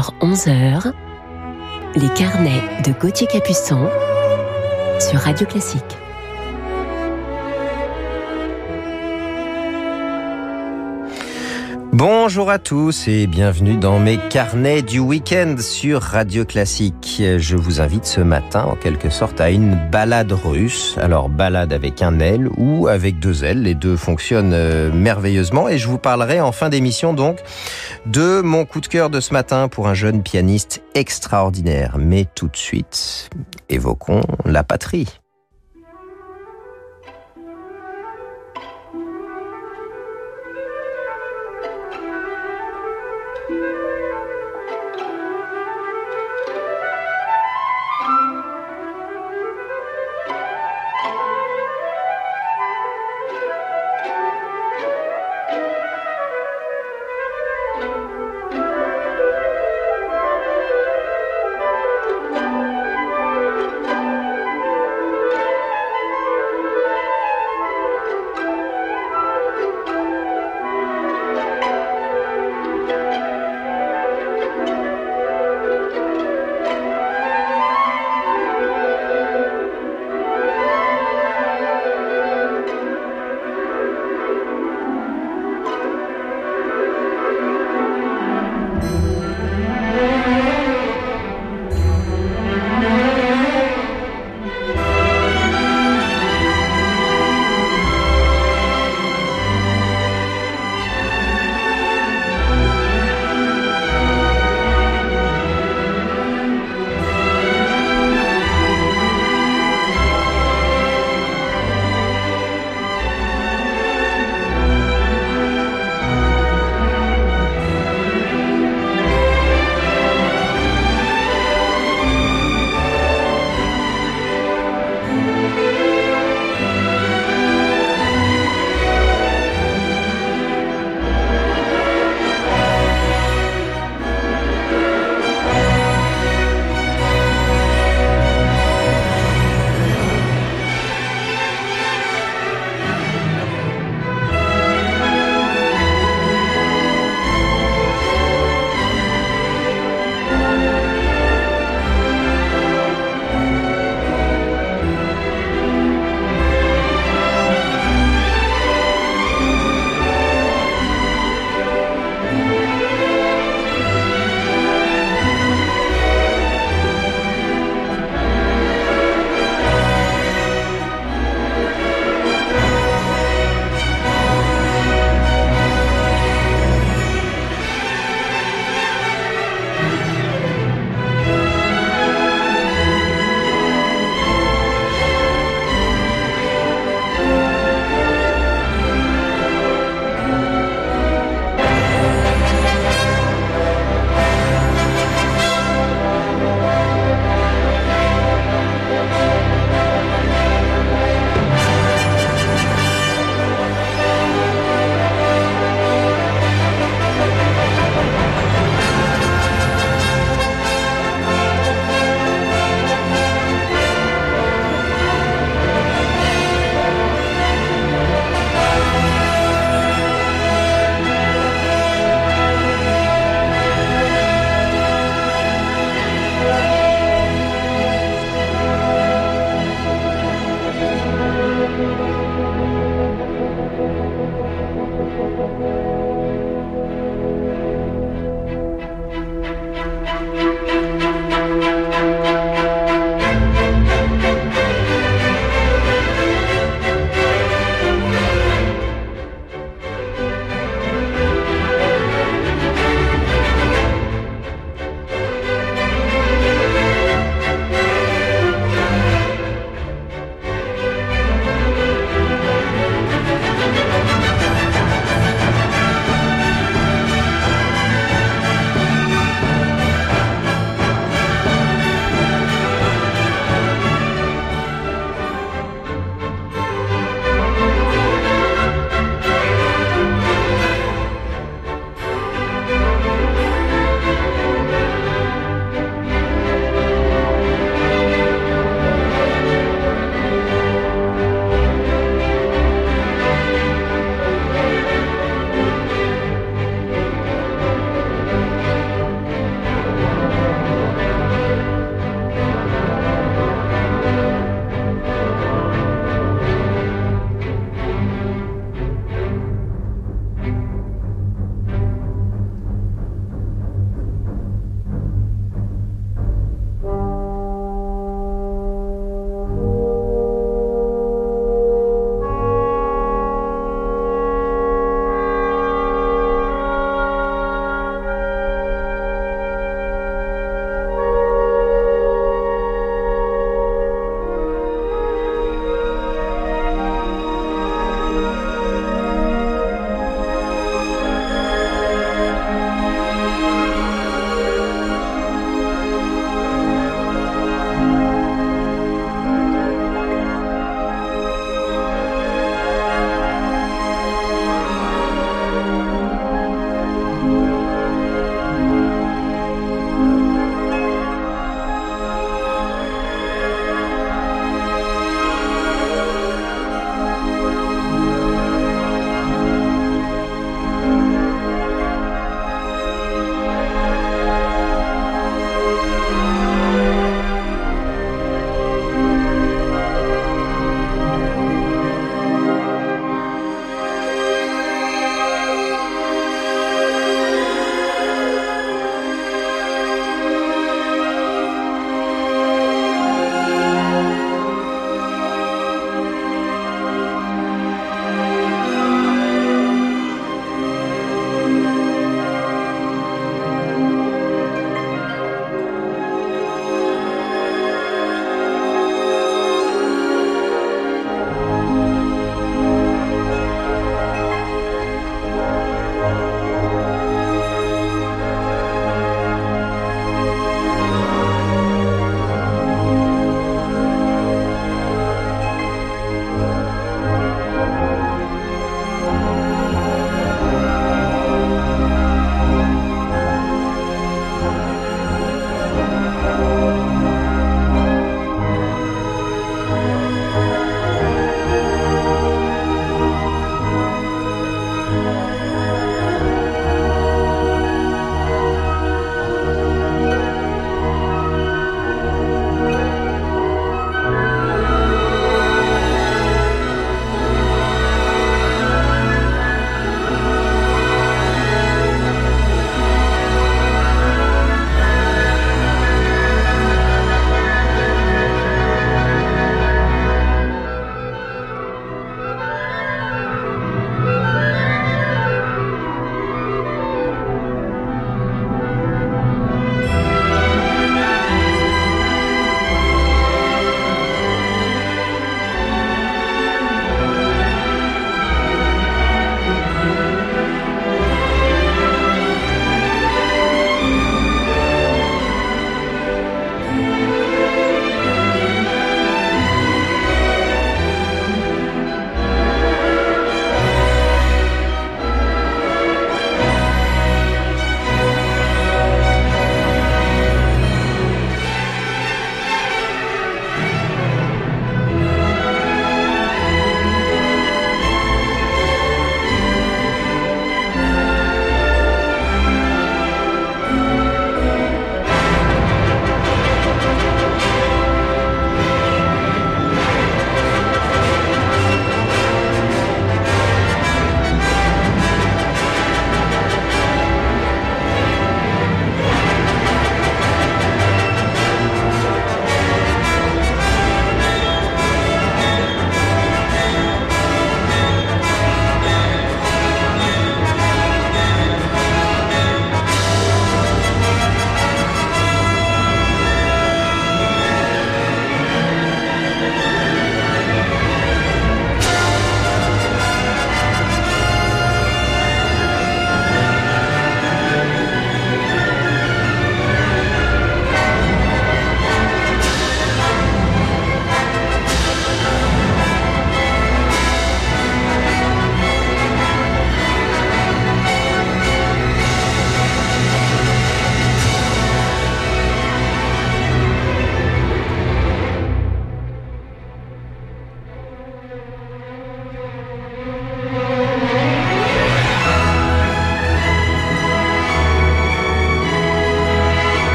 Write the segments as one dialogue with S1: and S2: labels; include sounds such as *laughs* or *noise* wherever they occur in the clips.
S1: 10h, 11h, les carnets de Gauthier Capuçon sur Radio Classique.
S2: Bonjour à tous et bienvenue dans mes carnets du week-end sur Radio Classique. Je vous invite ce matin en quelque sorte à une balade russe. Alors balade avec un L ou avec deux L, les deux fonctionnent euh, merveilleusement et je vous parlerai en fin d'émission donc de mon coup de cœur de ce matin pour un jeune pianiste extraordinaire. Mais tout de suite, évoquons la patrie.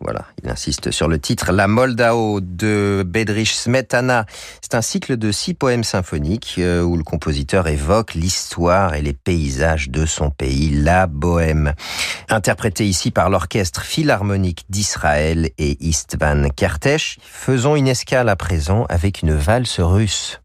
S2: Voilà, il insiste sur le titre, La Moldao de Bedrich Smetana. C'est un cycle de six poèmes symphoniques euh, où le compositeur évoque l'histoire et les paysages de son pays, la Bohème. Interprété ici par l'orchestre philharmonique d'Israël et Istvan Kertész, faisons une escale à présent avec une valse russe.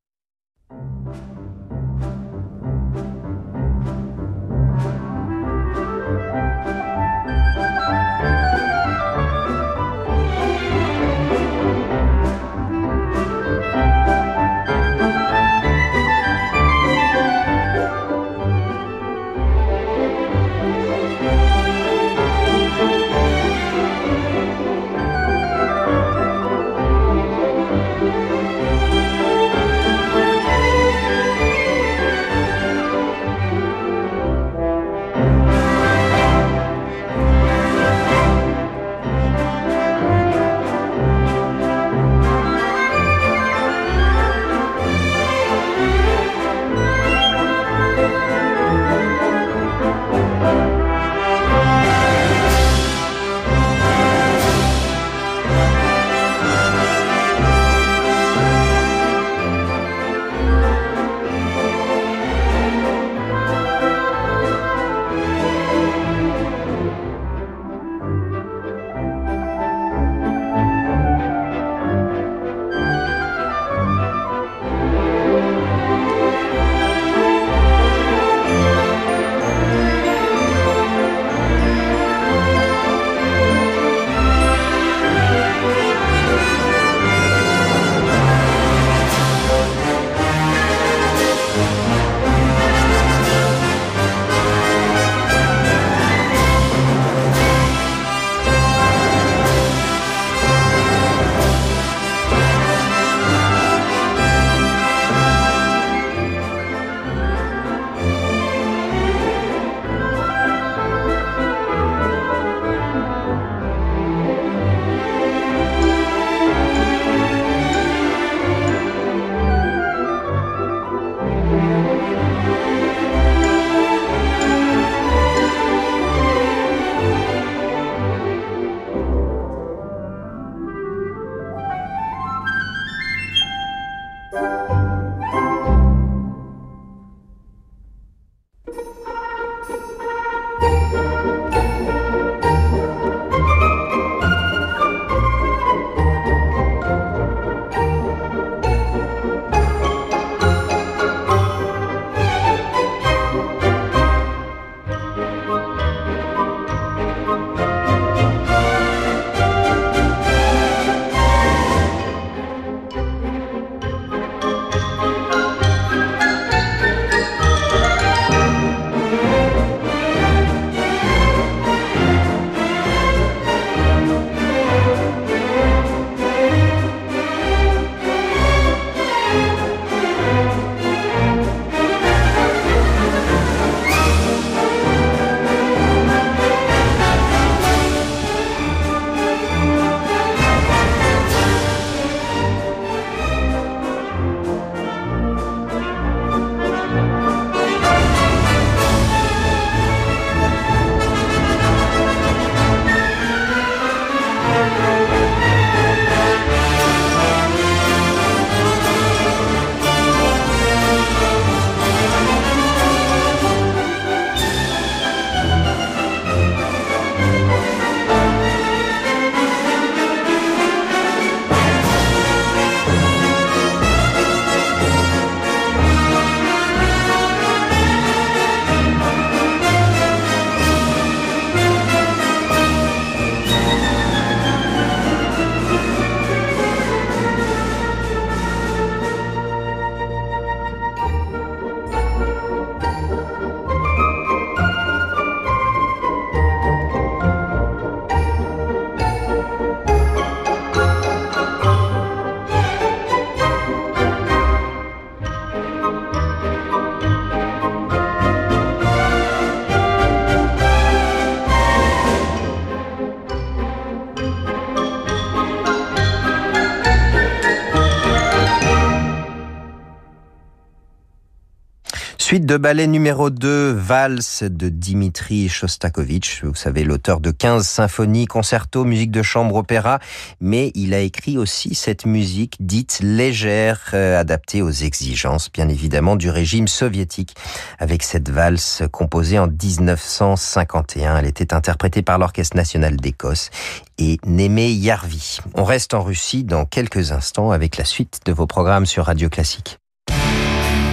S2: De ballet numéro 2, Valse de Dimitri Shostakovich. Vous savez, l'auteur de 15 symphonies, concertos, musique de chambre, opéra. Mais il a écrit aussi cette musique dite légère, euh, adaptée aux exigences, bien évidemment, du régime soviétique. Avec cette valse composée en 1951. Elle était interprétée par l'Orchestre national d'Écosse et Némé Yarvi. On reste en Russie dans quelques instants avec la suite de vos programmes sur Radio Classique.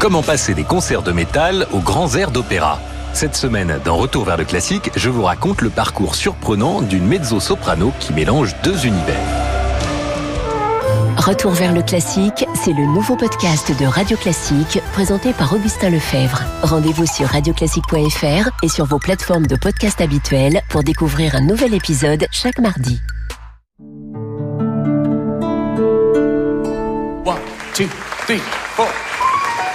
S3: Comment passer des concerts de métal aux grands airs d'opéra Cette semaine, dans Retour vers le classique, je vous raconte le parcours surprenant d'une mezzo-soprano qui mélange deux univers.
S1: Retour vers le classique, c'est le nouveau podcast de Radio Classique présenté par Augustin Lefebvre. Rendez-vous sur radioclassique.fr et sur vos plateformes de podcast habituelles pour découvrir un nouvel épisode chaque mardi.
S4: One, two, three, four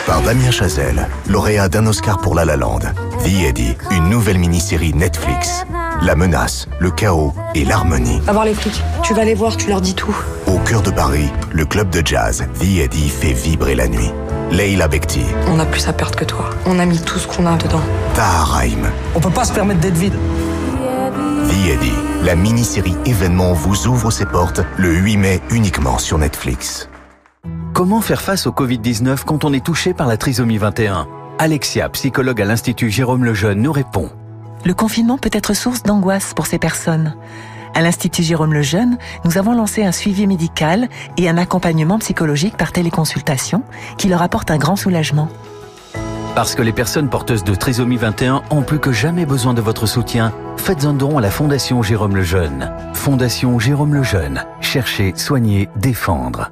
S5: par Damien Chazelle, lauréat d'un Oscar pour La La Land. The Eddie, une nouvelle mini-série Netflix. La menace, le chaos et l'harmonie.
S6: Va voir les flics. Tu vas les voir, tu leur dis tout.
S5: Au cœur de Paris, le club de jazz The Eddie fait vibrer la nuit. Leila Bekti.
S6: On a plus à perdre que toi. On a mis tout ce qu'on a dedans.
S5: Tahar
S7: On peut pas se permettre d'être vide.
S5: The Eddie, la mini-série événement vous ouvre ses portes le 8 mai uniquement sur Netflix.
S8: Comment faire face au Covid-19 quand on est touché par la trisomie 21 Alexia, psychologue à l'Institut Jérôme Lejeune, nous répond.
S9: Le confinement peut être source d'angoisse pour ces personnes. À l'Institut Jérôme Lejeune, nous avons lancé un suivi médical et un accompagnement psychologique par téléconsultation qui leur apporte un grand soulagement.
S8: Parce que les personnes porteuses de trisomie 21 ont plus que jamais besoin de votre soutien, faites un don à la Fondation Jérôme Lejeune. Fondation Jérôme Lejeune. Cherchez, soigner, défendre.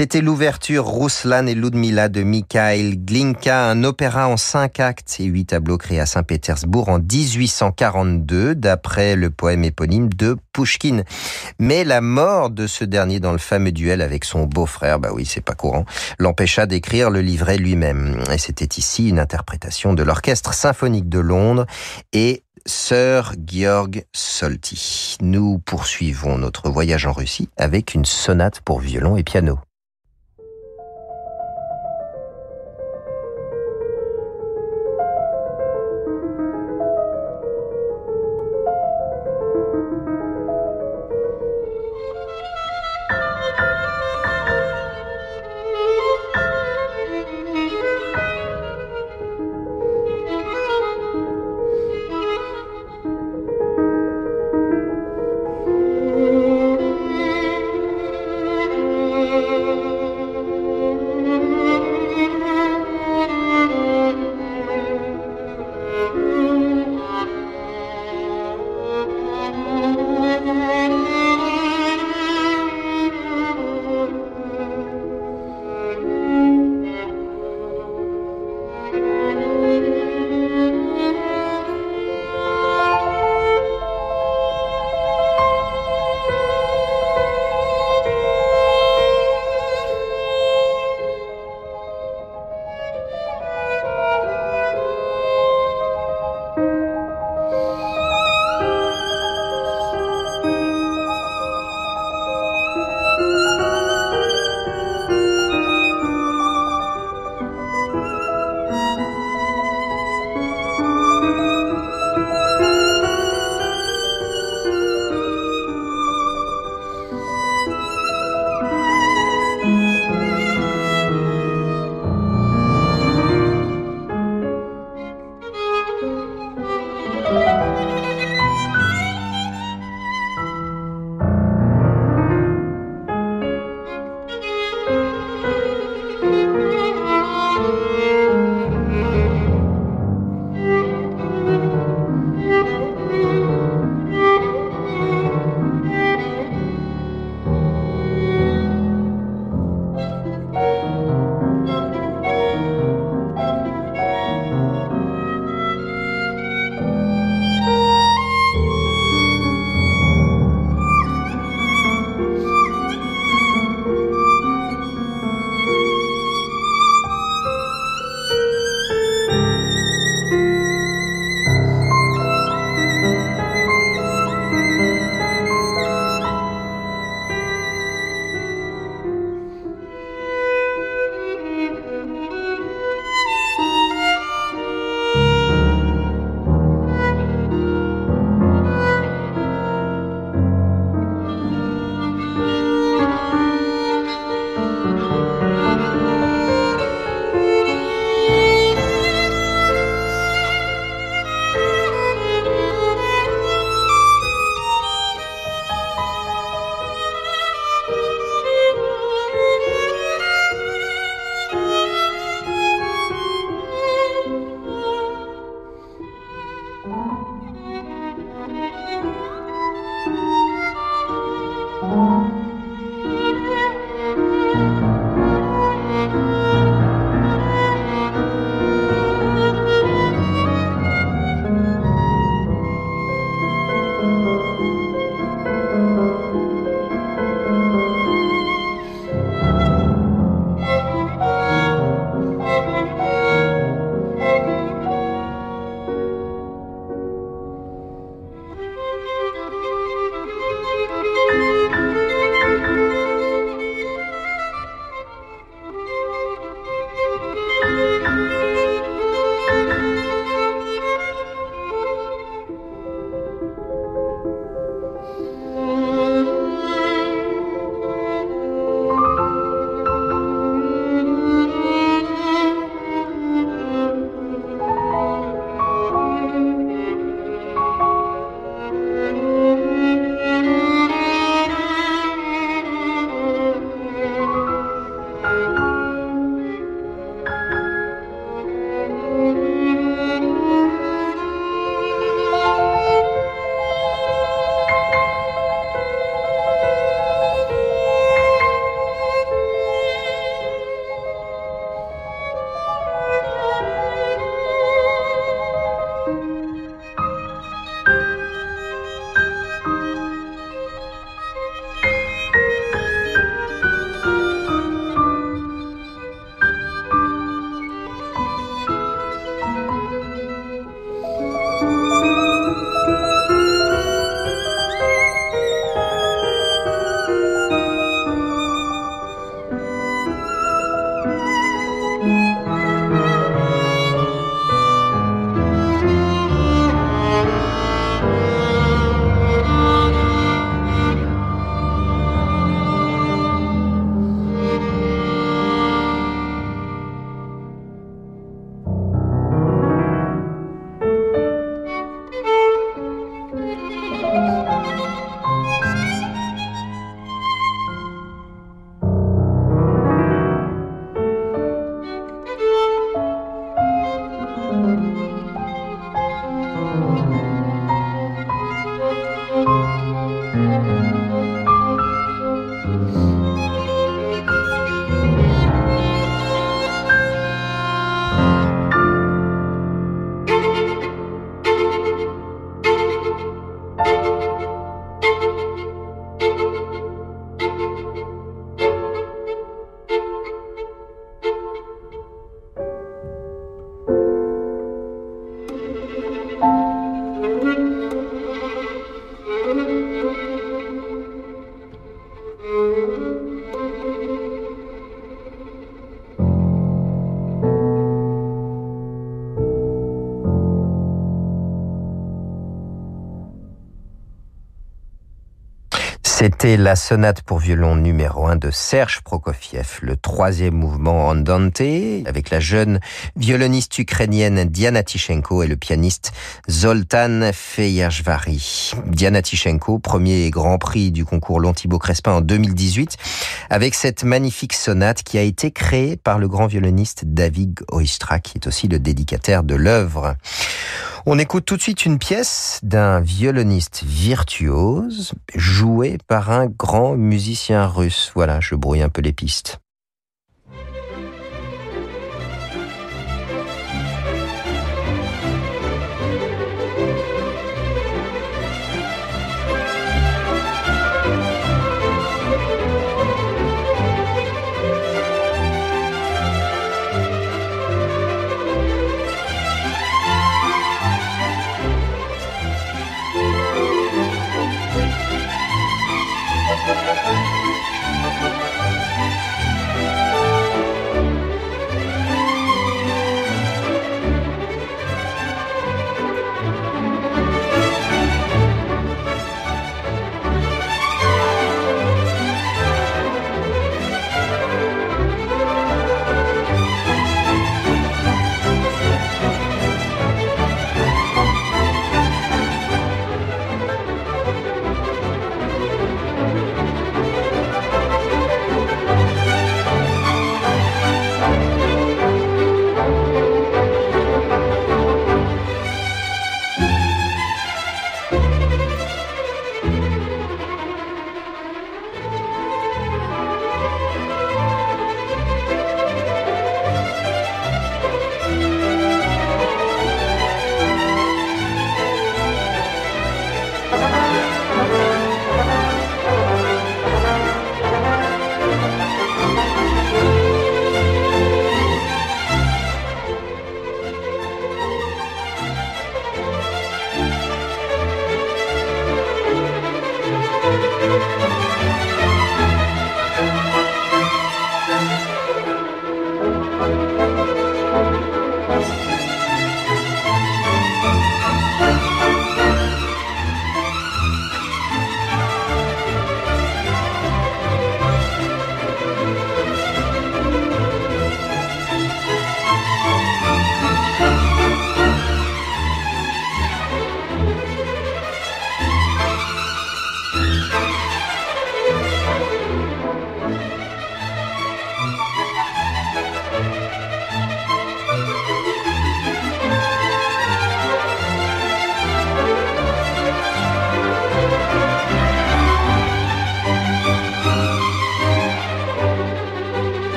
S2: C'était l'ouverture Ruslan et Ludmila de Mikhail Glinka, un opéra en cinq actes et huit tableaux créés à Saint-Pétersbourg en 1842, d'après le poème éponyme de Pushkin. Mais la mort de ce dernier dans le fameux duel avec son beau-frère, bah oui, c'est pas courant, l'empêcha d'écrire le livret lui-même. Et c'était ici une interprétation de l'Orchestre symphonique de Londres et Sir Georg Solti. Nous poursuivons notre voyage en Russie avec une sonate pour violon et piano. C'était la sonate pour violon numéro 1 de Serge Prokofiev, le troisième mouvement Andante, avec la jeune violoniste ukrainienne Diana Tishenko et le pianiste Zoltan Feyerjvari. Diana Tishenko, premier grand prix du concours Lontibo Crespin en 2018, avec cette magnifique sonate qui a été créée par le grand violoniste David Oistra, qui est aussi le dédicataire de l'œuvre. On écoute tout de suite une pièce d'un violoniste virtuose joué par un grand musicien russe. Voilà, je brouille un peu les pistes.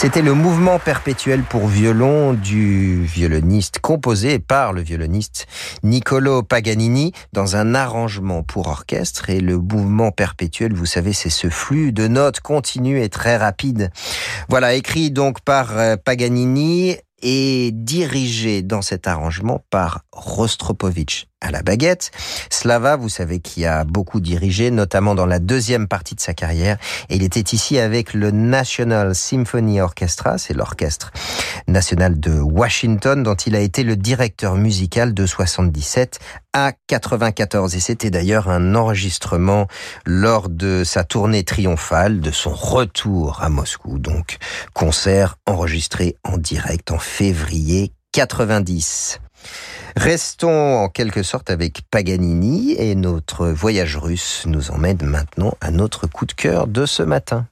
S2: C'était le mouvement perpétuel pour violon du violoniste composé par le violoniste Niccolo Paganini dans un arrangement pour orchestre. Et le mouvement perpétuel, vous savez, c'est ce flux de notes continu et très rapide. Voilà, écrit donc par euh, Paganini et dirigé dans cet arrangement par Rostropovitch. À la baguette. Slava, vous savez, qui a beaucoup dirigé, notamment dans la deuxième partie de sa carrière. Et il était ici avec le National Symphony Orchestra, c'est l'orchestre national de Washington, dont il a été le directeur musical de 77 à 94. Et c'était d'ailleurs un enregistrement lors de sa tournée triomphale, de son retour à Moscou. Donc, concert enregistré en direct en février 90. Restons en quelque sorte avec Paganini et notre voyage russe nous emmène maintenant à notre coup de cœur de ce matin.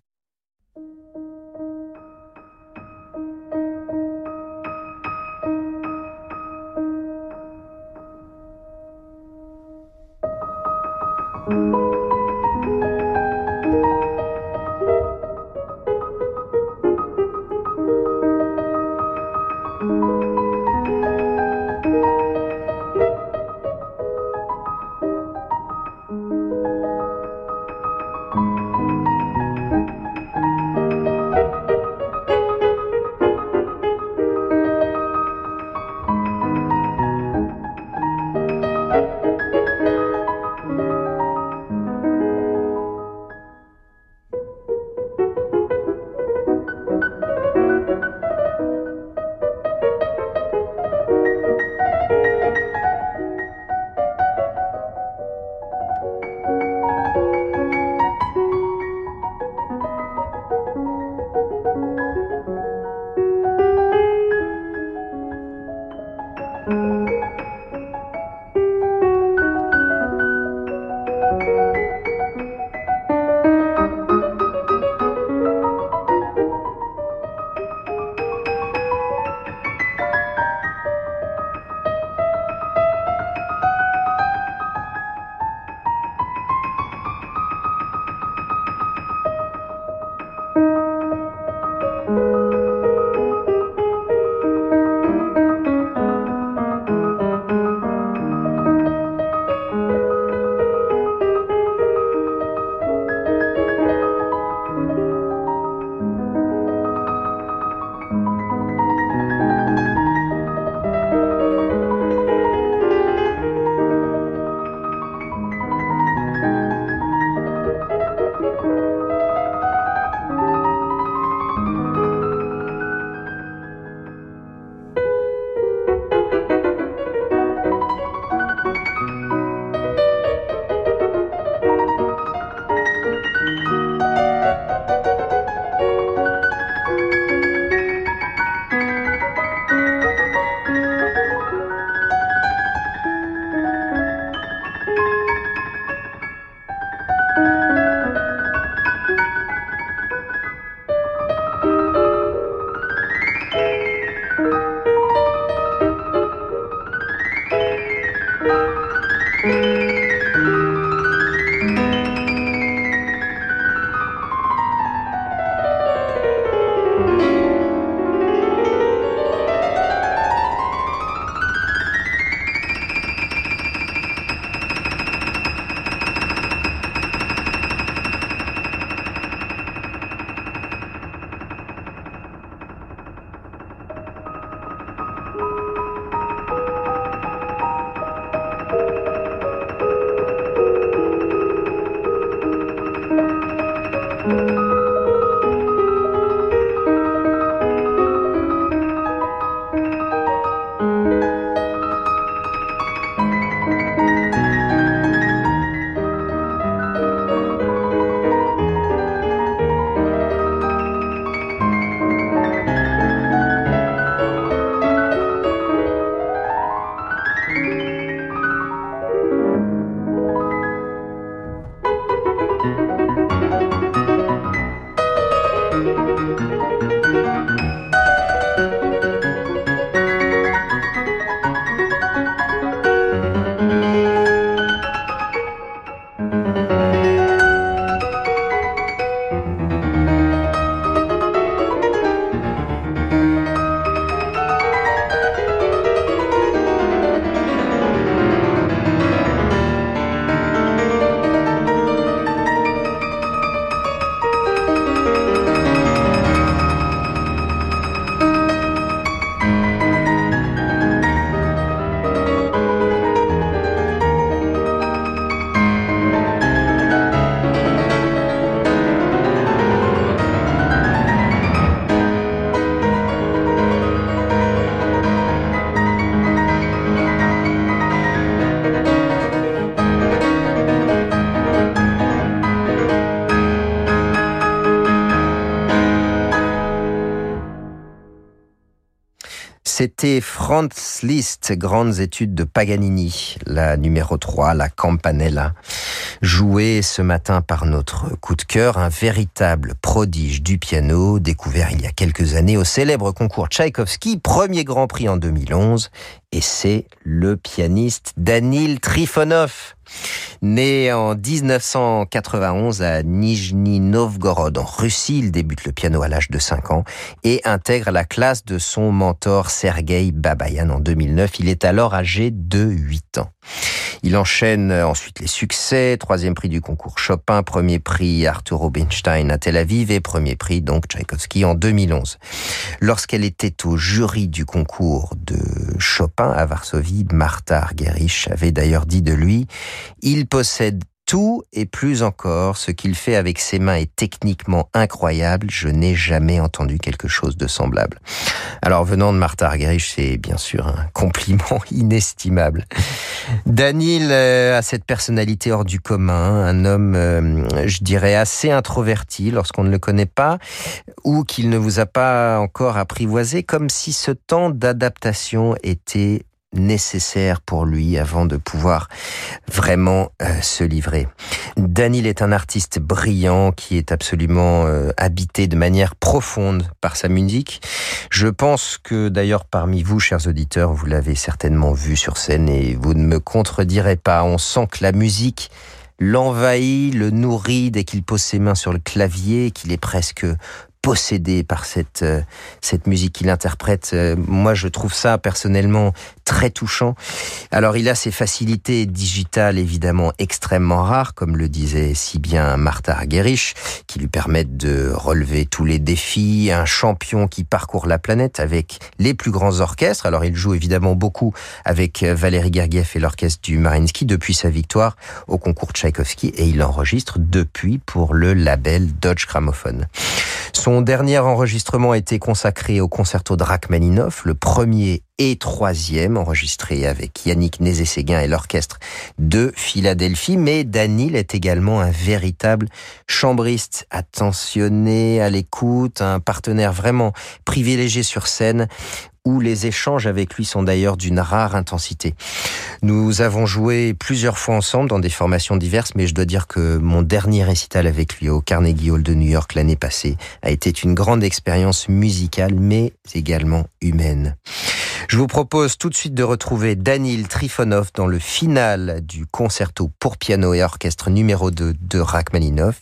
S2: C'était Franz Liszt, Grandes études de Paganini, la numéro 3, la Campanella, jouée ce matin par notre coup de cœur, un véritable prodige du piano, découvert il y a quelques années au célèbre concours Tchaïkovski, premier grand prix en 2011, et c'est le pianiste Danil Trifonov. Né en 1991 à Nijni Novgorod en Russie, il débute le piano à l'âge de 5 ans et intègre la classe de son mentor Sergei Babayan en 2009. Il est alors âgé de 8 ans. Il enchaîne ensuite les succès, troisième prix du concours Chopin, premier prix Arthur Rubinstein à Tel Aviv et premier prix donc Tchaïkovski en 2011. Lorsqu'elle était au jury du concours de Chopin à Varsovie, Martha Argerich avait d'ailleurs dit de lui, il possède tout et plus encore, ce qu'il fait avec ses mains est techniquement incroyable. Je n'ai jamais entendu quelque chose de semblable. Alors, venant de Martha Argerich, c'est bien sûr un *laughs* compliment inestimable. Danil euh, a cette personnalité hors du commun, un homme, euh, je dirais, assez introverti lorsqu'on ne le connaît pas, ou qu'il ne vous a pas encore apprivoisé, comme si ce temps d'adaptation était nécessaire pour lui avant de pouvoir vraiment euh, se livrer. Daniel est un artiste brillant qui est absolument euh, habité de manière profonde par sa musique. Je pense que d'ailleurs parmi vous, chers auditeurs, vous l'avez certainement vu sur scène et vous ne me contredirez pas. On sent que la musique l'envahit, le nourrit dès qu'il pose ses mains sur le clavier, qu'il est presque possédé par cette euh, cette musique qu'il interprète. Euh, moi, je trouve ça personnellement très touchant. Alors, il a ses facilités digitales évidemment extrêmement rares, comme le disait si bien Martha Argerich, qui lui permettent de relever tous les défis. Un champion qui parcourt la planète avec les plus grands orchestres. Alors, il joue évidemment beaucoup avec euh, Valérie Gergiev et l'orchestre du Marinsky depuis sa victoire au concours Tchaïkovski et il enregistre depuis pour le label Dodge Gramophone. Son dernier enregistrement a été consacré au concerto de Rachmaninoff, le premier et troisième enregistré avec Yannick Nézé-Séguin et l'orchestre de Philadelphie. Mais Danil est également un véritable chambriste attentionné, à l'écoute, un partenaire vraiment privilégié sur scène où les échanges avec lui sont d'ailleurs d'une rare intensité. Nous avons joué plusieurs fois ensemble dans des formations diverses, mais je dois dire que mon dernier récital avec lui au Carnegie Hall de New York l'année passée a été une grande expérience musicale, mais également humaine. Je vous propose tout de suite de retrouver Danil Trifonov dans le final du concerto pour piano et orchestre numéro 2 de Rachmaninoff.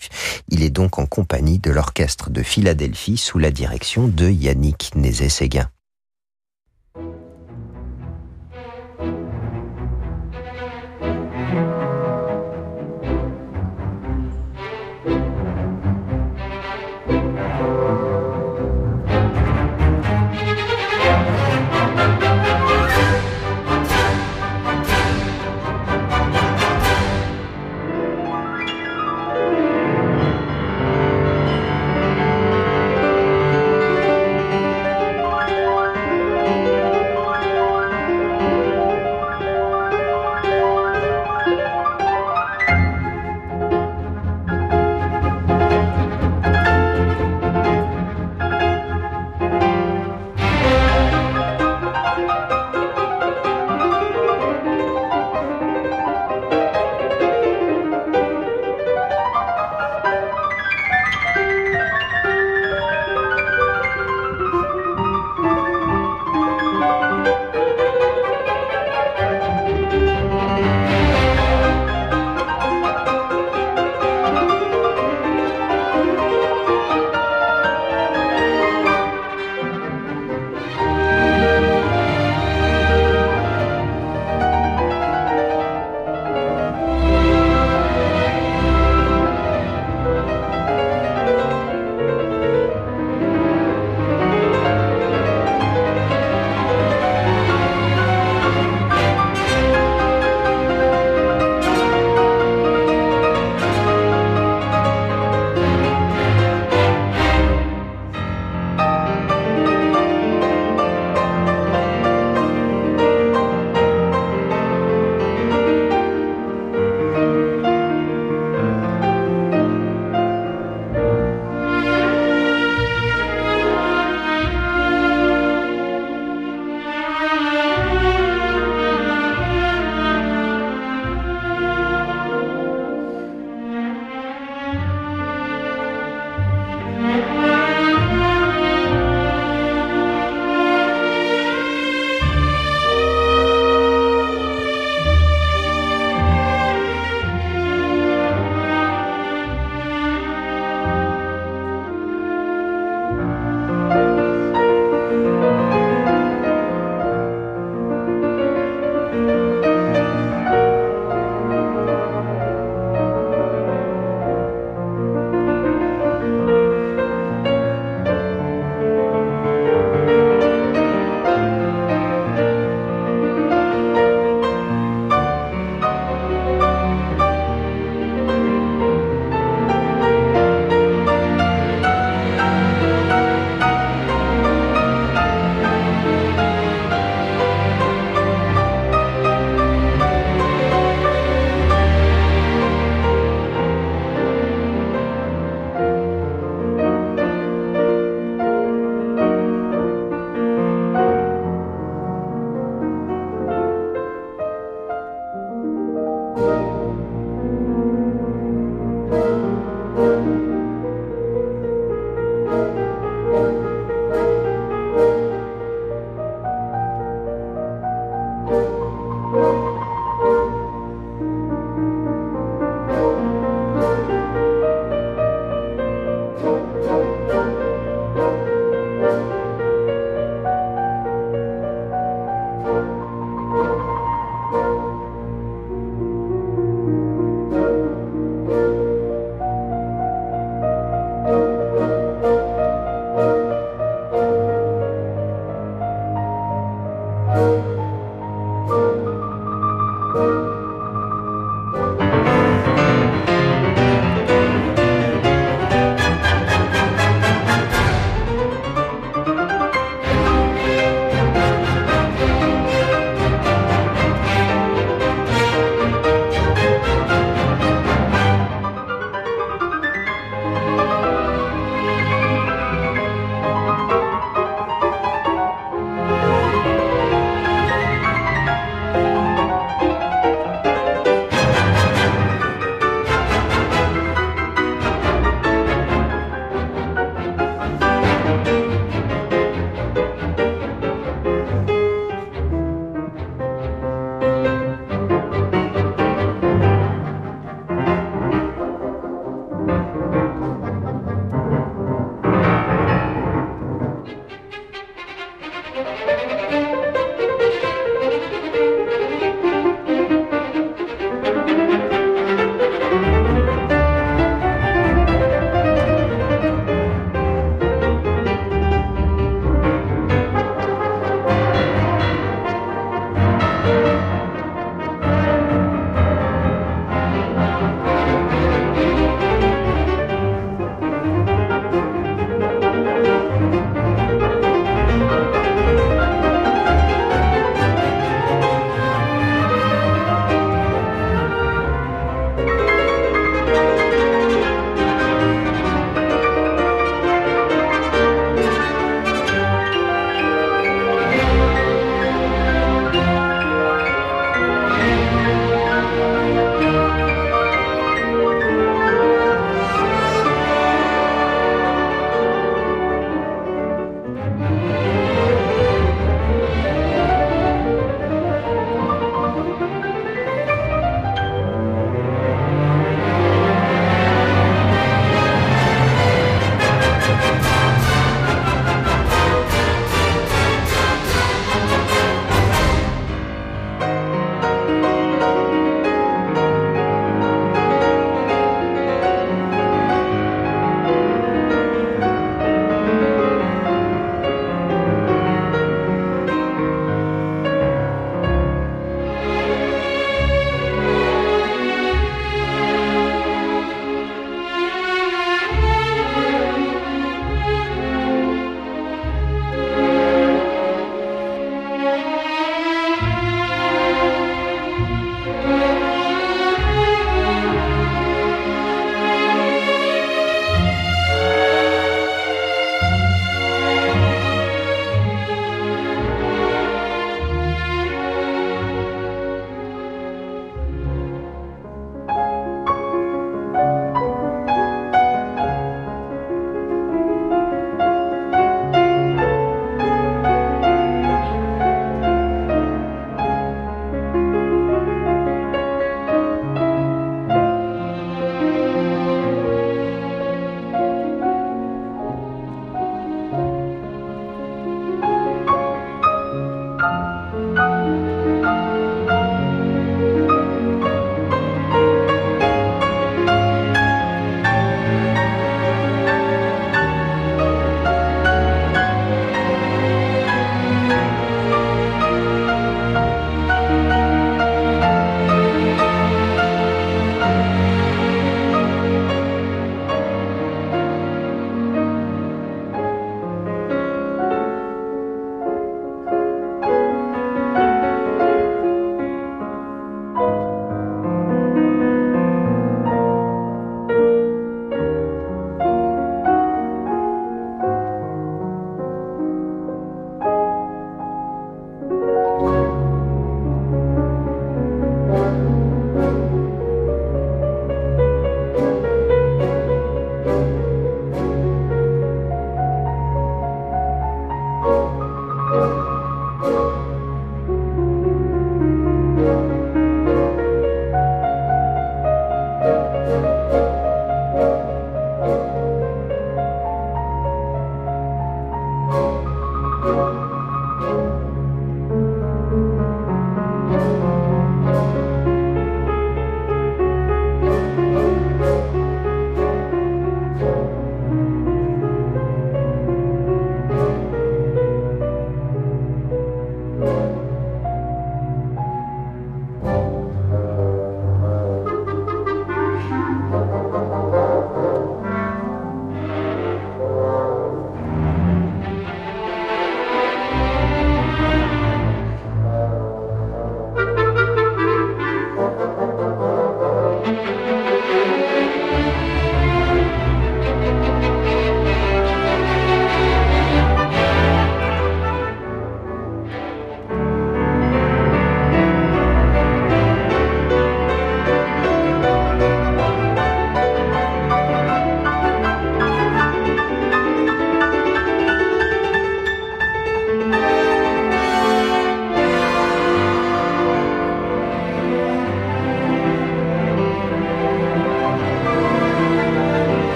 S2: Il est donc en compagnie de l'orchestre de Philadelphie sous la direction de Yannick Nézet-Séguin.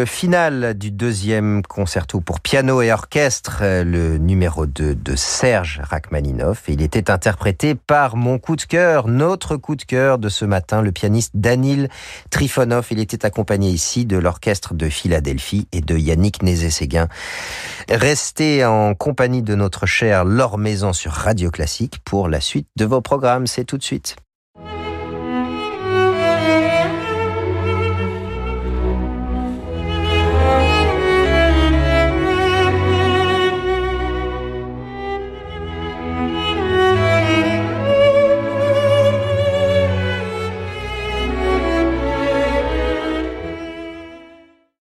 S2: Le final du deuxième concerto pour piano et orchestre, le numéro 2 de Serge Rachmaninoff. Il était interprété par mon coup de cœur, notre coup de cœur de ce matin, le pianiste Danil Trifonov. Il était accompagné ici de l'orchestre de Philadelphie et de Yannick Nézé-Séguin. Restez en compagnie de notre chère Laure Maison sur Radio Classique pour la suite de vos programmes. C'est tout de suite.